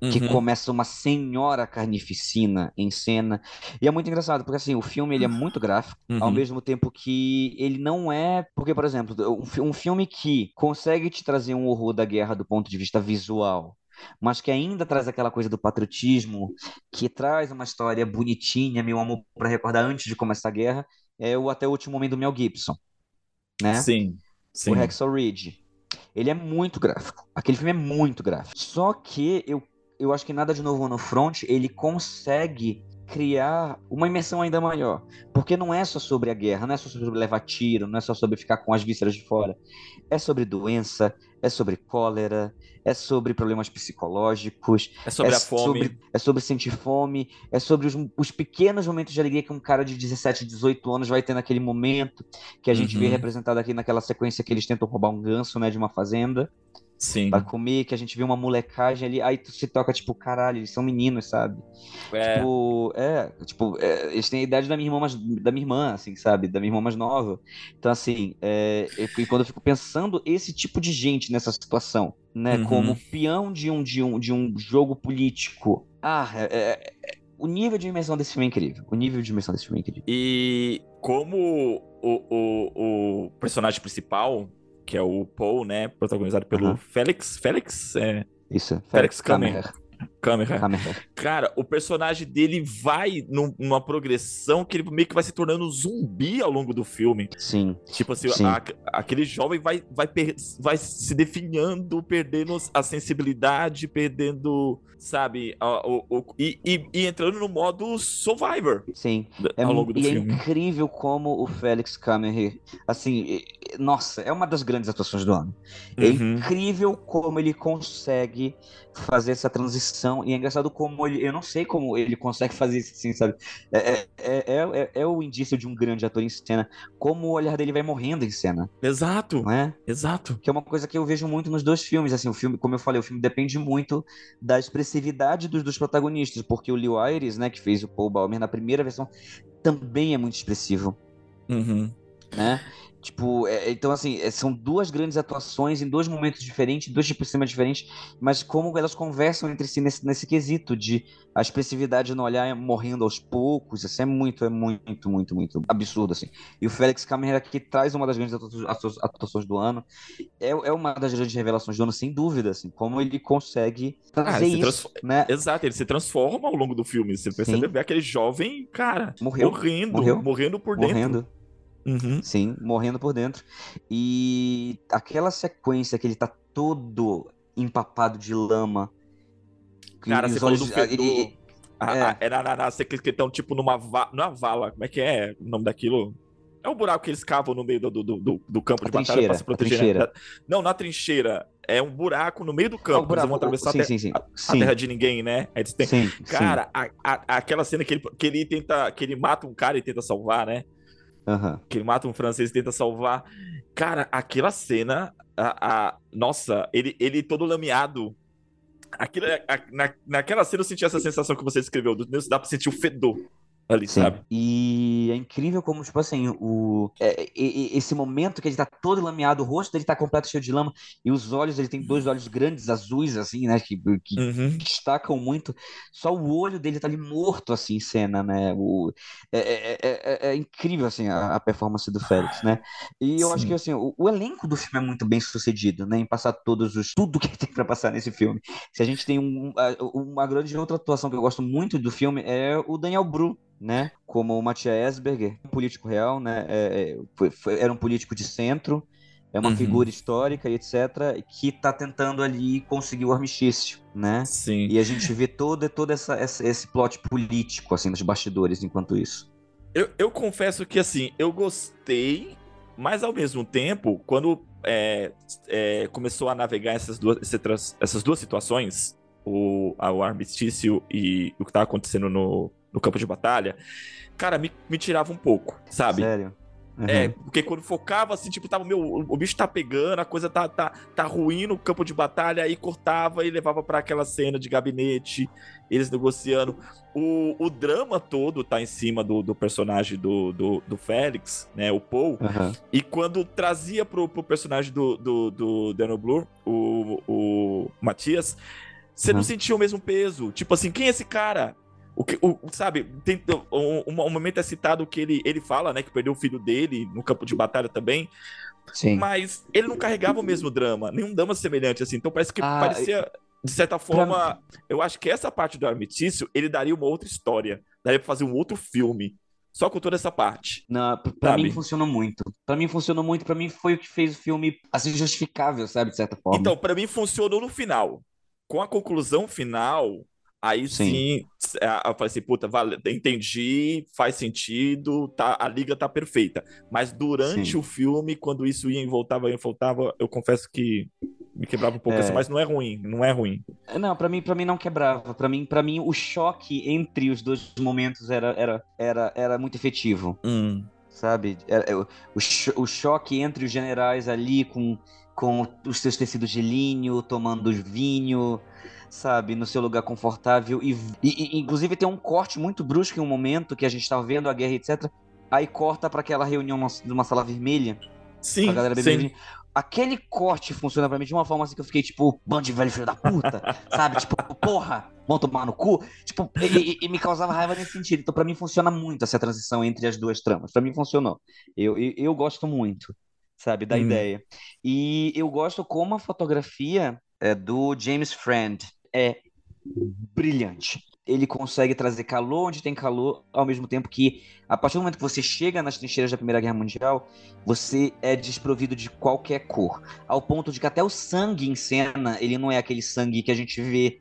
uhum. que começa uma senhora carnificina em cena. E é muito engraçado, porque assim, o filme ele é muito gráfico, uhum. ao mesmo tempo que ele não é. Porque, por exemplo, um, um filme que consegue te trazer um horror da guerra do ponto de vista visual mas que ainda traz aquela coisa do patriotismo, que traz uma história bonitinha, meu amor para recordar antes de começar a guerra, é o Até o Último Homem do Mel Gibson, né? Sim, sim. O Hacksaw Ridge. Ele é muito gráfico. Aquele filme é muito gráfico. Só que eu, eu acho que nada de novo no front, ele consegue criar uma imersão ainda maior. Porque não é só sobre a guerra, não é só sobre levar tiro, não é só sobre ficar com as vísceras de fora. É sobre doença, é sobre cólera, é sobre problemas psicológicos. É sobre é a fome. Sobre, é sobre sentir fome, é sobre os, os, pequenos momentos de alegria que um cara de 17, 18 anos vai ter naquele momento, que a gente uhum. vê representado aqui naquela sequência que eles tentam roubar um ganso, né, de uma fazenda. Sim. Pra comer, que a gente vê uma molecagem ali, aí tu se toca, tipo, caralho, eles são meninos, sabe? É. Tipo, é, tipo, é, eles têm a idade da minha irmã, mais, da minha irmã, assim, sabe? Da minha irmã mais nova. Então, assim, é, e quando eu fico pensando esse tipo de gente nessa situação, né? Uhum. Como peão de um, de, um, de um jogo político. Ah, é, é, é o nível de dimensão desse filme é incrível. O nível de dimensão desse filme é incrível. E como o, o, o personagem principal que é o Paul, né? Protagonizado pelo Félix. Félix? É... Isso, Félix, Félix. Câmera. Cara, o personagem dele vai num, numa progressão que ele meio que vai se tornando zumbi ao longo do filme. Sim. Tipo assim, Sim. A, aquele jovem vai, vai, vai se definhando, perdendo a sensibilidade, perdendo, sabe, o, o, e, e, e, entrando no modo Survivor. Sim. É ao longo do e é filme. é incrível como o Félix Kammer, assim, nossa, é uma das grandes atuações do ano. É uhum. incrível como ele consegue fazer essa transição. E é engraçado como ele. Eu não sei como ele consegue fazer isso assim, sabe? É, é, é, é, é o indício de um grande ator em cena. Como o olhar dele vai morrendo em cena. Exato. Não é? Exato. Que é uma coisa que eu vejo muito nos dois filmes. Assim, o filme, como eu falei, o filme depende muito da expressividade dos dois protagonistas. Porque o Leo Ayres, né, que fez o Paul Balmer na primeira versão, também é muito expressivo. Uhum. Né? Tipo, é, então assim, é, são duas grandes atuações em dois momentos diferentes, dois tipos de cinema diferentes, mas como elas conversam entre si nesse, nesse quesito de a expressividade no olhar morrendo aos poucos, isso é muito, é muito, muito, muito absurdo, assim. E o Félix Câmara aqui traz uma das grandes atuações do ano, é, é uma das grandes revelações do ano, sem dúvida, assim, como ele consegue trazer ah, isso, né? Exato, ele se transforma ao longo do filme, você percebe ver aquele jovem, cara, Morreu. morrendo, Morreu. morrendo por dentro. Uhum. Sim, morrendo por dentro. E aquela sequência que ele tá todo empapado de lama. Cara, você olhos... falou do fedor. E, ah, é. na, na, na que estão tipo numa va... Não é vala, como é que é o nome daquilo? É um buraco que eles cavam no meio do, do, do, do campo a de batalha pra se proteger. Né? Não, na trincheira. É um buraco no meio do campo. Ah, buraco, eles vão atravessar sim, a, sim, sim. A, a, terra de ninguém, né? Aí tem... sim, Cara, a, aquela cena que ele, que ele tenta. que ele mata um cara e tenta salvar, né? Uhum. Que ele mata um francês e tenta salvar. Cara, aquela cena, a, a, nossa, ele, ele todo lameado. Aquilo, a, na, naquela cena eu senti essa sensação que você descreveu, do, dá pra sentir o fedor. Ali, Sim. sabe? E é incrível como, tipo assim, o, é, e- e- esse momento que ele tá todo lameado, o rosto dele tá completo cheio de lama, e os olhos, ele tem dois olhos grandes, azuis, assim, né? Que, que Uhum. destacam muito. Só o olho dele tá ali morto, assim, em cena, né? O, é, é, é, é- é incrível, assim, a, a performance do Félix, né? E eu acho Sim. que, assim, o, o elenco do filme é muito bem sucedido, né? Em passar todos os... Tudo que (laughs) tem pra passar nesse filme. Se a gente tem um, uma grande outra atuação que eu gosto muito do filme é o Daniel Bru, né? Como o Matthias Esberger, um político real, né? É, é, foi- era um político de centro, é uma Uhum. figura histórica e etc., que tá tentando ali conseguir o armistício, né? Sim. E a gente vê todo, todo essa, essa- esse plot político, assim, nos bastidores enquanto isso. Eu, eu confesso que, assim, eu gostei, mas ao mesmo tempo, quando é, é, começou a navegar essas duas, esse trans- essas duas situações, o, o armistício e o que estava acontecendo no, no campo de batalha, cara, me, me tirava um pouco, sabe? Sério? É, Uhum. porque quando focava assim, tipo, tava, meu, o bicho tá pegando, a coisa tá, tá, tá ruim no campo de batalha, aí cortava e levava pra aquela cena de gabinete, eles negociando. O, o drama todo tá em cima do, do personagem do, do, do Félix, né, o Paul, Aham. e quando trazia pro, pro personagem do, do, do Daniel Blue, o, o Matias, você não Uhum. sentia o mesmo peso. Tipo assim, quem é esse cara? O que, o, sabe, tem, um, um- momento é citado que ele, ele fala, né, que perdeu o filho dele no campo de batalha também, Sim. mas ele não carregava o mesmo drama, nenhum drama semelhante assim. Então parece que Ah, parecia, de certa forma, eu acho que essa parte do Armitício, ele daria uma outra história, daria pra fazer um outro filme, só com toda essa parte. Não, pra Sabe? mim funcionou muito. Pra mim funcionou muito, pra mim foi o que fez o filme assim justificável, sabe, de certa forma. Então, pra mim funcionou no final. Com a conclusão final, aí sim, Sim. a- eu falei assim, puta, vale, entendi, faz sentido, tá, a liga tá perfeita. Mas durante Sim. o filme, quando isso ia e voltava, ia e voltava, eu confesso que me quebrava um pouco É. assim, mas não é ruim, não é ruim. Não, pra mim, para mim não quebrava. Pra mim, para mim o choque entre os dois momentos era, era, era, era muito efetivo, sabe? Era- é, o, o cho- o choque entre os generais ali com, com os seus tecidos de linho, tomando vinho, sabe, no seu lugar confortável e, e- inclusive tem um corte muito brusco em um momento que a gente tá vendo a guerra, etc. Aí corta pra aquela reunião numa- numa sala vermelha Sim, sim. Aquele corte funciona pra mim de uma forma assim que eu fiquei, tipo, bando de velho filho da puta, (laughs) sabe? Tipo, porra, vão tomar no cu. Tipo, e, e- me causava raiva nesse sentido. Então, pra mim, funciona muito essa transição entre as duas tramas. Pra mim, funcionou. Eu, eu, eu gosto muito, sabe, da Hum. ideia. E eu gosto como a fotografia é, do James Friend é brilhante. Ele consegue trazer calor onde tem calor, ao mesmo tempo que, a partir do momento que você chega nas trincheiras da Primeira Guerra Mundial, você é desprovido de qualquer cor. Ao ponto de que até o sangue em cena, ele não é aquele sangue que a gente vê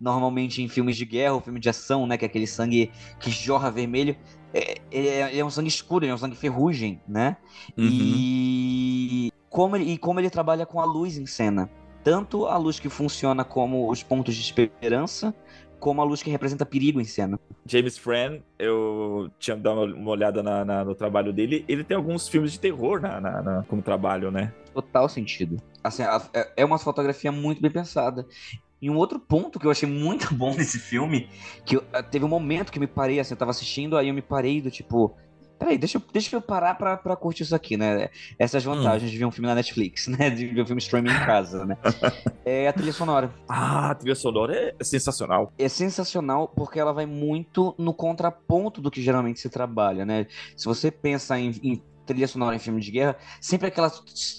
normalmente em filmes de guerra ou filme de ação, né? Que é aquele sangue que jorra vermelho. É, ele é, ele é um sangue escuro, ele é um sangue ferrugem, né? Uhum. E como ele, e como ele trabalha com a luz em cena. Tanto a luz que funciona como os pontos de esperança, como a luz que representa perigo em cena. James Fran, eu tinha dado uma, olhada na- na- no trabalho dele. Ele tem alguns filmes de terror na, na- como trabalho, né? Total sentido. Assim, a- é- é uma fotografia muito bem pensada. E um outro ponto que eu achei muito (laughs) bom nesse filme, que eu- teve um momento que eu me parei, assim, eu tava assistindo, aí eu me parei do tipo. Peraí, deixa eu, deixa eu parar pra, pra curtir isso aqui, né? Essas vantagens de ver um filme na Netflix, (laughs) né? De ver um filme streaming em casa, né? É a trilha sonora. Ah, a trilha sonora é, é sensacional. é sensacional porque ela vai muito no contraponto do que geralmente se trabalha, né? Se você pensa em, em trilha sonora em filme de guerra, sempre aquela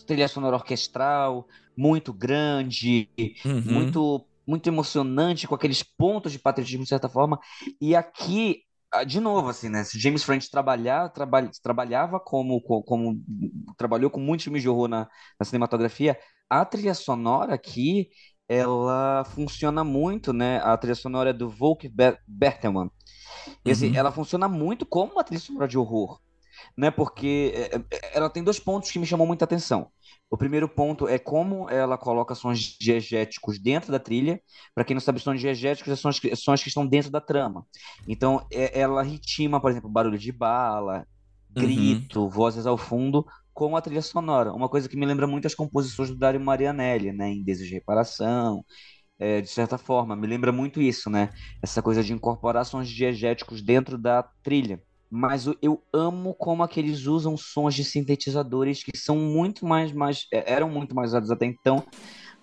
trilha sonora orquestral, muito grande, Uhum. muito muito emocionante, com aqueles pontos de patriotismo de certa forma. E aqui, de novo, assim, né? Se James French trabalhar, trabalha, trabalhava como, co- como, trabalhou com muitos filmes de horror na, na cinematografia, a trilha sonora aqui ela funciona muito, né? A trilha sonora é do Volker Ber- Bertelmann. E, assim, Uhum. ela funciona muito como uma trilha sonora de horror, né? Porque é, é, ela tem dois pontos que me chamam muita atenção. O primeiro ponto é como ela coloca sons diegéticos dentro da trilha. Para quem não sabe, sons diegéticos são sons que, estão dentro da trama. Então, é- ela ritima, por exemplo, barulho de bala, Uhum. grito, vozes ao fundo, com a trilha sonora. Uma coisa que me lembra muito as composições do Dario Marianelli, né? Em Desejo de Reparação, é, de certa forma. Me lembra muito isso, né? Essa coisa de incorporar sons diegéticos dentro da trilha. Mas eu amo como aqueles usam sons de sintetizadores que são muito mais, mais é, eram muito mais usados até então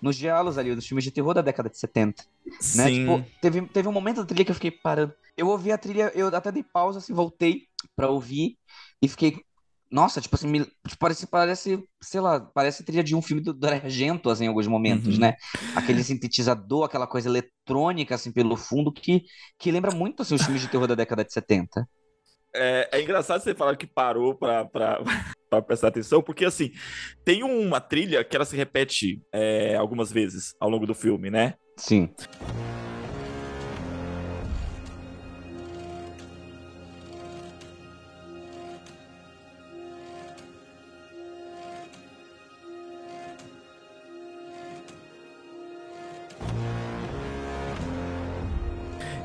nos diálogos ali, nos filmes de terror da década de 70. Sim. Né? Tipo, teve, teve um momento da trilha que eu fiquei parando. Eu ouvi a trilha, eu até dei pausa, assim, voltei pra ouvir e fiquei. Nossa, tipo assim, me, tipo, parece, parece, sei lá, parece trilha de um filme do, do Argento, assim, em alguns momentos, Uhum. né? Aquele sintetizador, aquela coisa eletrônica, assim, pelo fundo, que, que lembra muito, assim, os filmes de terror da década de 70. É, é engraçado você falar que parou pra, pra, (laughs) pra prestar atenção, porque assim, tem uma trilha que ela se repete é, algumas vezes ao longo do filme, né? Sim.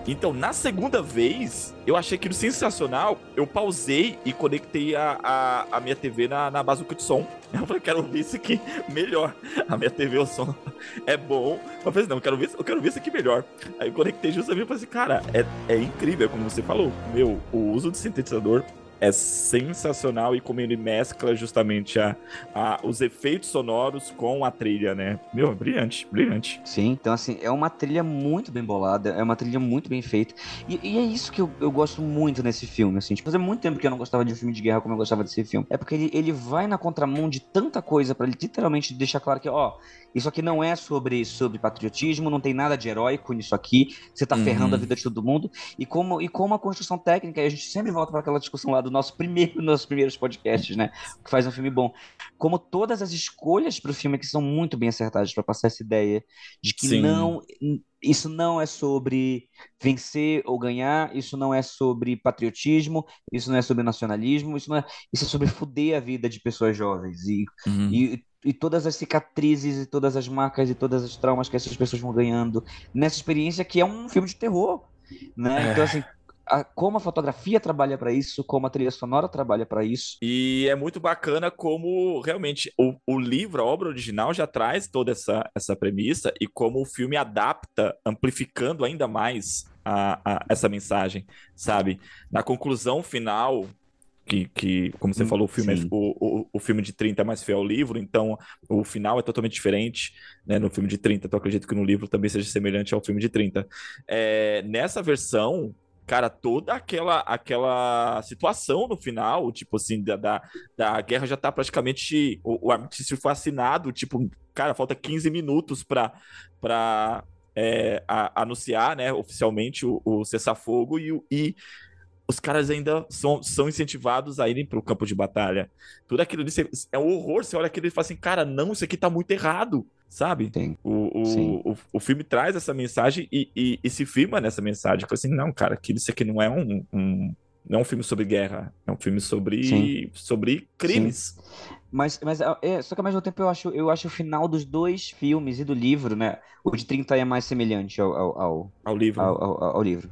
Então, na segunda vez, eu achei aquilo sensacional. Eu pausei e conectei a, a, a minha TV na, na bazuca de som. (laughs) Eu falei, quero ouvir isso aqui melhor. (laughs) A minha TV, o som (laughs) é bom. Eu falei, não, eu quero ver, eu quero ver isso aqui melhor. Aí eu conectei justamente e falei assim, cara, é, é incrível, como você falou. Meu, o uso de sintetizador é sensacional e como ele mescla justamente a, a, os efeitos sonoros com a trilha, né? Meu, brilhante, brilhante. Sim, então assim, é uma trilha muito bem bolada, é uma trilha muito bem feita. E, e é isso que eu, eu gosto muito nesse filme, assim. Tipo, fazia muito tempo que eu não gostava de um filme de guerra como eu gostava desse filme. É porque ele, ele vai na contramão de tanta coisa pra ele literalmente deixar claro que, ó, isso aqui não é sobre, sobre patriotismo, não tem nada de heróico nisso aqui, você tá Uhum. ferrando a vida de todo mundo. E como, e como a construção técnica, e a gente sempre volta para aquela discussão lá do nosso primeiro, (laughs) nossos primeiros podcasts, né? O que faz um filme bom. Como todas as escolhas pro filme que são muito bem acertadas pra passar essa ideia de que Sim. não isso não é sobre vencer ou ganhar, isso não é sobre patriotismo, isso não é sobre nacionalismo, isso não é, isso é sobre fuder a vida de pessoas jovens e, e, e todas as cicatrizes e todas as marcas e todas as traumas que essas pessoas vão ganhando nessa experiência que é um filme de terror, né? É. Então assim, a- como a fotografia trabalha para isso, como a trilha sonora trabalha para isso. E é muito bacana como realmente o, o livro, a obra original, já traz toda essa, essa premissa e como o filme adapta, amplificando ainda mais a, a- essa mensagem, sabe? Na conclusão final, que, que como você Hum, falou, o filme, é, o, o, o filme de 30 é mais fiel ao livro, então o final é totalmente diferente né, no filme de 30. Então eu acredito que no livro também seja semelhante ao filme de 30. É, nessa versão, cara, toda aquela aquela situação no final, tipo assim, da, da, da guerra já tá praticamente. O, o armistício foi assinado, tipo, cara, falta 15 minutos pra. pra é, a- anunciar, né, oficialmente o, o cessar-fogo e, o- e os caras ainda são, são incentivados a irem pro campo de batalha. Tudo aquilo ali é um horror. Você olha aquilo e fala assim, cara, não, isso aqui tá muito errado, sabe? Sim. O, o, Sim. o, o filme traz essa mensagem e, e, e se firma nessa mensagem. Fala assim, não, cara, aquilo, isso aqui não é um, um- não é um filme sobre guerra, é um filme sobre, Sim. sobre crimes. Mas, mas é, só que ao mesmo tempo eu acho, eu acho o final dos dois filmes e do livro, né? O de 30 é mais semelhante ao, ao, ao, Ao livro. ao, ao- ao livro.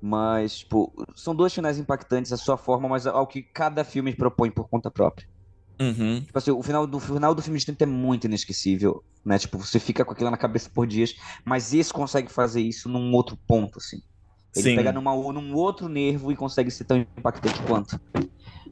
Mas, tipo, são dois finais impactantes à sua forma, mas ao que cada filme propõe por conta própria. Uhum. Tipo assim, o final do, o final do filme de 30 é muito inesquecível, né? Tipo, você fica com aquilo na cabeça por dias, mas esse consegue fazer isso num outro ponto, assim. Ele Sim. pega numa, num outro nervo e consegue ser tão impactante quanto,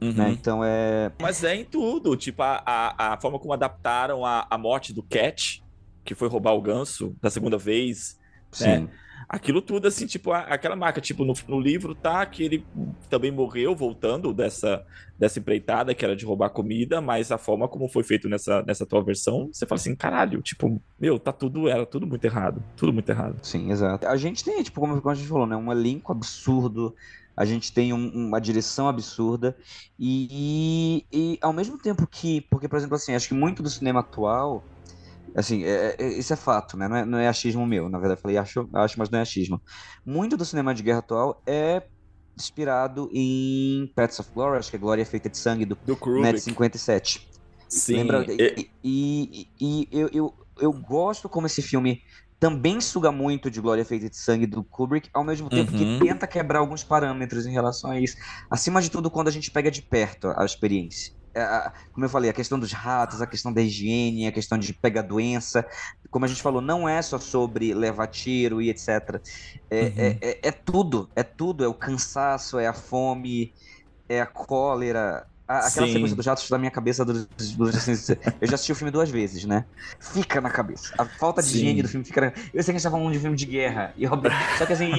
Uhum. né? Então é... Mas é em tudo. Tipo, a, a, a forma como adaptaram a, a morte do Cat, que foi roubar o ganso da segunda vez. Sim, Aquilo tudo, assim, tipo, aquela marca. Tipo, no, no livro tá que ele também morreu voltando dessa, dessa empreitada, que era de roubar comida, mas a forma como foi feito nessa, nessa tua versão, você fala assim, caralho, tipo, meu, tá tudo, era tudo muito errado. Tudo muito errado. sim, exato. A gente tem, tipo, como, como a gente falou, né? Um elenco absurdo, a gente tem um- uma direção absurda e, e, ao mesmo tempo que... Porque, por exemplo, assim, acho que muito do cinema atual... Assim, é, é- isso é fato, né? Não é, não é achismo meu. Na verdade, eu falei acho, acho, mas não é achismo. Muito do cinema de guerra atual é inspirado em Pets of Glory, acho que é Glória Feita de Sangue, do Do Kubrick. de 57. Sim. Lembra? e- E, e- e eu, eu, eu gosto como esse filme também suga muito de Glória Feita de Sangue do Kubrick, ao mesmo tempo Uhum. que tenta quebrar alguns parâmetros em relação a isso. Acima de tudo, quando a gente pega de perto a experiência. É, como eu falei, a questão dos ratos, a questão da higiene, a questão de pegar doença. Como a gente falou, não é só sobre levar tiro e etc. É, uhum. é, é, é, tudo, é tudo. É o cansaço, é a fome, é a cólera, aquela Sim. sequência dos jatos da minha cabeça eu já assisti o filme duas vezes, né? Fica na cabeça. A falta de Sim. higiene do filme fica na... Eu sei que a gente tá falando de filme de guerra. E, só que assim,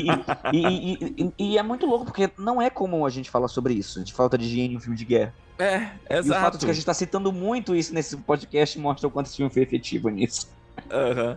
e, e, e, e, é muito louco, porque não é comum a gente falar sobre isso, de falta de higiene em um filme de guerra. É, exato. E o fato de que a gente tá citando muito isso nesse podcast mostra o quanto esse filme foi efetivo nisso. Uhum.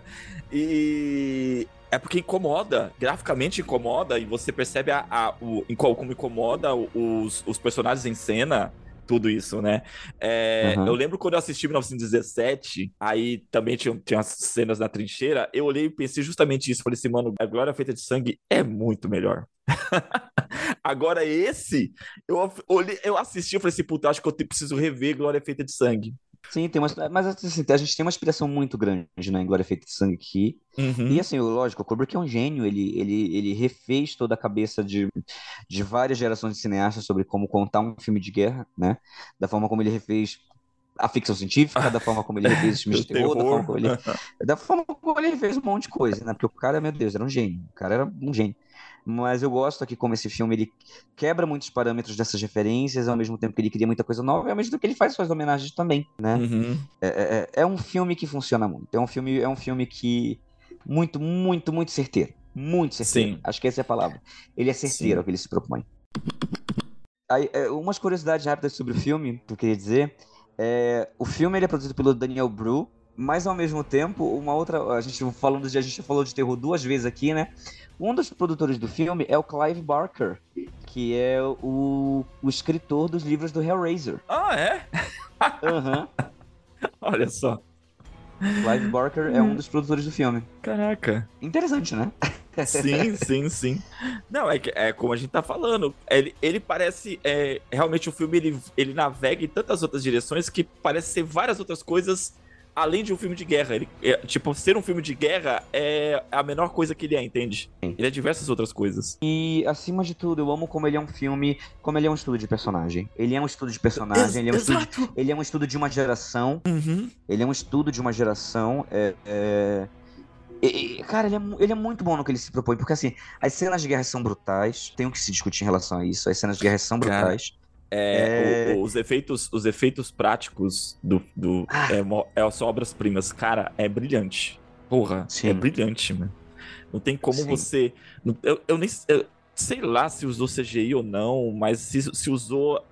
E é porque incomoda, graficamente incomoda, e você percebe a, a, o, como incomoda os, os personagens em cena tudo isso, né? É, uhum. Eu lembro quando eu assisti 1917, aí também tinha, tinha as cenas na trincheira, eu olhei e pensei justamente isso. Falei assim, mano, a Glória Feita de Sangue é muito melhor. (laughs) Agora, esse, eu, olhei, eu assisti e falei assim, puta, acho que eu preciso rever Glória Feita de Sangue. Sim, tem uma, mas assim, a gente tem uma inspiração muito grande né, em Glória Feita de Sangue aqui. Uhum. E assim, lógico, o Kubrick é um gênio, ele, ele, ele refez toda a cabeça de, de várias gerações de cineastas sobre como contar um filme de guerra, né? Da forma como ele refez a ficção científica, da forma como ele refez os filmes (laughs) de terror, terror, da forma como ele, da forma como ele fez um monte de coisa, né? Porque o cara, meu Deus, era um gênio. O cara era um gênio mas eu gosto aqui como esse filme ele quebra muitos parâmetros dessas referências, ao mesmo tempo que ele cria muita coisa nova, e ao mesmo tempo que ele faz suas homenagens também, né? Uhum. É, é, é, um filme que funciona muito. É um filme, é um filme que muito, muito, muito certeiro. Muito certeiro. Sim. Acho que essa é a palavra. Ele é certeiro ao que ele se propõe. Aí, é, umas curiosidades rápidas sobre o filme que eu queria dizer. É, o filme ele é produzido pelo Daniel Bru, mas ao mesmo tempo, uma outra. A gente falando de. A gente falou de terror duas vezes aqui, né? Um dos produtores do filme é o Clive Barker, que é o, o escritor dos livros do Hellraiser. Ah, é? Aham. Uhum. (laughs) Olha só. Clive Barker é um dos produtores do filme. Caraca. Interessante, né? sim, sim, sim. Não, é, é como a gente tá falando. Ele, ele parece. É, realmente o filme ele, ele navega em tantas outras direções que parece ser várias outras coisas além de um filme de guerra. Ele, é, tipo, ser um filme de guerra é a menor coisa que ele é, entende? Ele é diversas outras coisas. E, acima de tudo, eu amo como ele é um filme, como ele é um estudo de personagem. Ele é um estudo de personagem, Ex ele, é um estudo de, ele é um estudo de uma geração. Uhum. Ele é um estudo de uma geração. É, é... E, cara, ele é, ele é, muito bom no que ele se propõe, porque assim, as cenas de guerra são brutais, tem o que se discutir em relação a isso, as cenas de guerra são brutais. Cara, é, é... O, os, efeitos, os efeitos práticos do, do ah. é, é, são obras-primas. Cara, é brilhante. Porra, Sim. é brilhante, mano. Não tem como Sim. você. Eu, eu nem. Eu, sei lá se usou CGI ou não, mas se, se usou.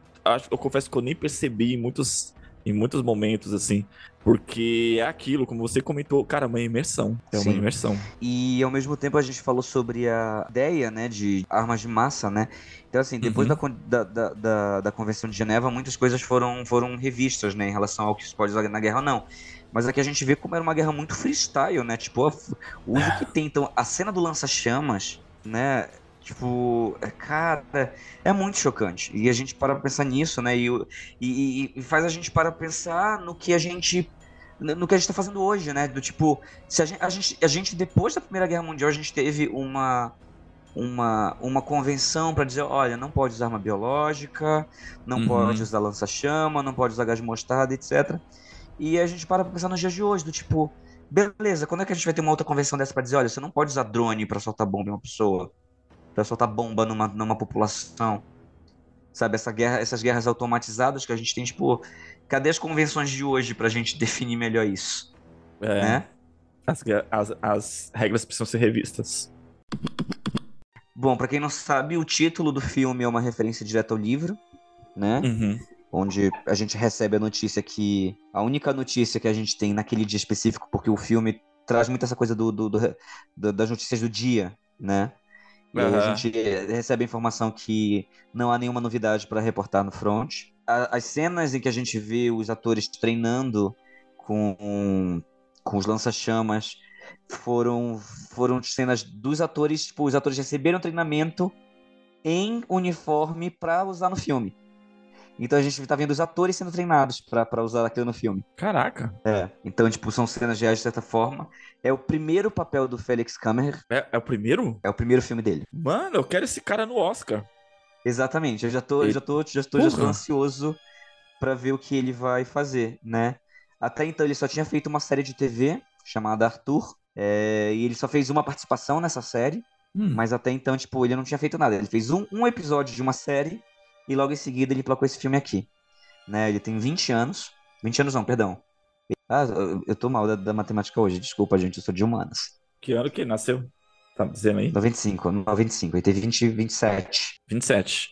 Eu confesso que eu nem percebi em muitos, em muitos momentos, assim. Porque é aquilo, como você comentou, cara, uma imersão. É uma Sim. imersão. E ao mesmo tempo a gente falou sobre a ideia, né, de armas de massa, né? Então, assim, depois uhum. da, da, da, da, Convenção de Geneva, muitas coisas foram, foram revistas, né, em relação ao que se pode usar na guerra ou não. Mas aqui a gente vê como era uma guerra muito freestyle, né? Tipo, o uso que tem. Então, a cena do lança-chamas, né? Tipo, é, cara, é muito chocante. E a gente para pra pensar nisso, né? E, e, e faz a gente para pensar no que a gente. No que a gente tá fazendo hoje, né? Do tipo, se a gente, a gente, a gente depois da Primeira Guerra Mundial, a gente teve uma, uma, uma convenção para dizer, olha, não pode usar arma biológica, não uhum. pode usar lança-chama, não pode usar gás de mostarda, etc. E a gente para pra pensar nos dias de hoje, do tipo, beleza, quando é que a gente vai ter uma outra convenção dessa para dizer, olha, você não pode usar drone para soltar bomba em uma pessoa? Para soltar bomba numa, numa população. Sabe, essa guerra, essas guerras automatizadas que a gente tem, tipo, cadê as convenções de hoje pra gente (laughs) definir melhor isso? É. Né? As, as, as regras precisam ser revistas. Bom, para quem não sabe, o título do filme é uma referência direta ao livro, né? Uhum. Onde a gente recebe a notícia que. A única notícia que a gente tem naquele dia específico, porque o filme traz muito essa coisa do, do, do, do das notícias do dia, né? E uhum. aí a gente recebe a informação que não há nenhuma novidade para reportar no front. As cenas em que a gente vê os atores treinando com, com os lança-chamas foram, foram cenas dos atores, tipo, os atores receberam treinamento em uniforme para usar no filme. Então a gente tá vendo os atores sendo treinados para usar aquilo no filme. Caraca. É. Então, tipo, são cenas reais de certa forma. É o primeiro papel do Felix Kammer. É, é o primeiro? É o primeiro filme dele. Mano, eu quero esse cara no Oscar. Exatamente. Eu já tô, eu já tô, já tô, já tô ansioso para ver o que ele vai fazer, né? Até então ele só tinha feito uma série de TV chamada Arthur, é, e ele só fez uma participação nessa série, hum. mas até então, tipo, ele não tinha feito nada. Ele fez um, um episódio de uma série e logo em seguida ele colocou esse filme aqui. Né? Ele tem 20 anos. 20 anos não, perdão. Ah, eu, tô mal da, da matemática hoje, desculpa, gente, eu sou de humanas. Que ano que nasceu? Tá dizendo aí? 95, 95. Ele teve 20, 27. 27.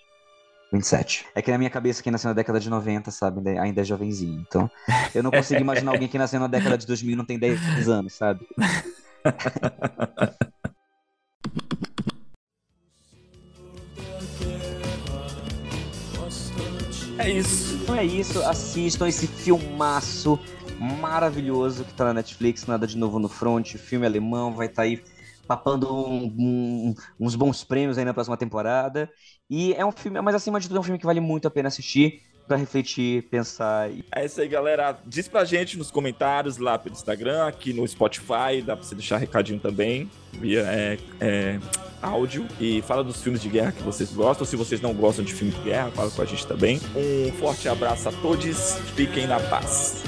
27. É que na minha cabeça quem nasceu na década de 90, sabe, ainda é jovenzinho. Então, eu não consigo (laughs) imaginar alguém que nasceu na década de 2000 e não tem 10 anos, sabe? (laughs) É isso. Então é isso. Assistam esse filmaço maravilhoso que tá na Netflix, Nada de Novo no Front, filme alemão, vai estar tá aí papando um, um, uns bons prêmios aí na próxima temporada. E é um filme, mas acima de tudo é um filme que vale muito a pena assistir para refletir, pensar. É isso aí, galera. Diz pra gente nos comentários lá pelo Instagram, aqui no Spotify, dá pra você deixar recadinho também, via é, é, áudio. E fala dos filmes de guerra que vocês gostam. Se vocês não gostam de filmes de guerra, fala com a gente também. Um forte abraço a todos, fiquem na paz.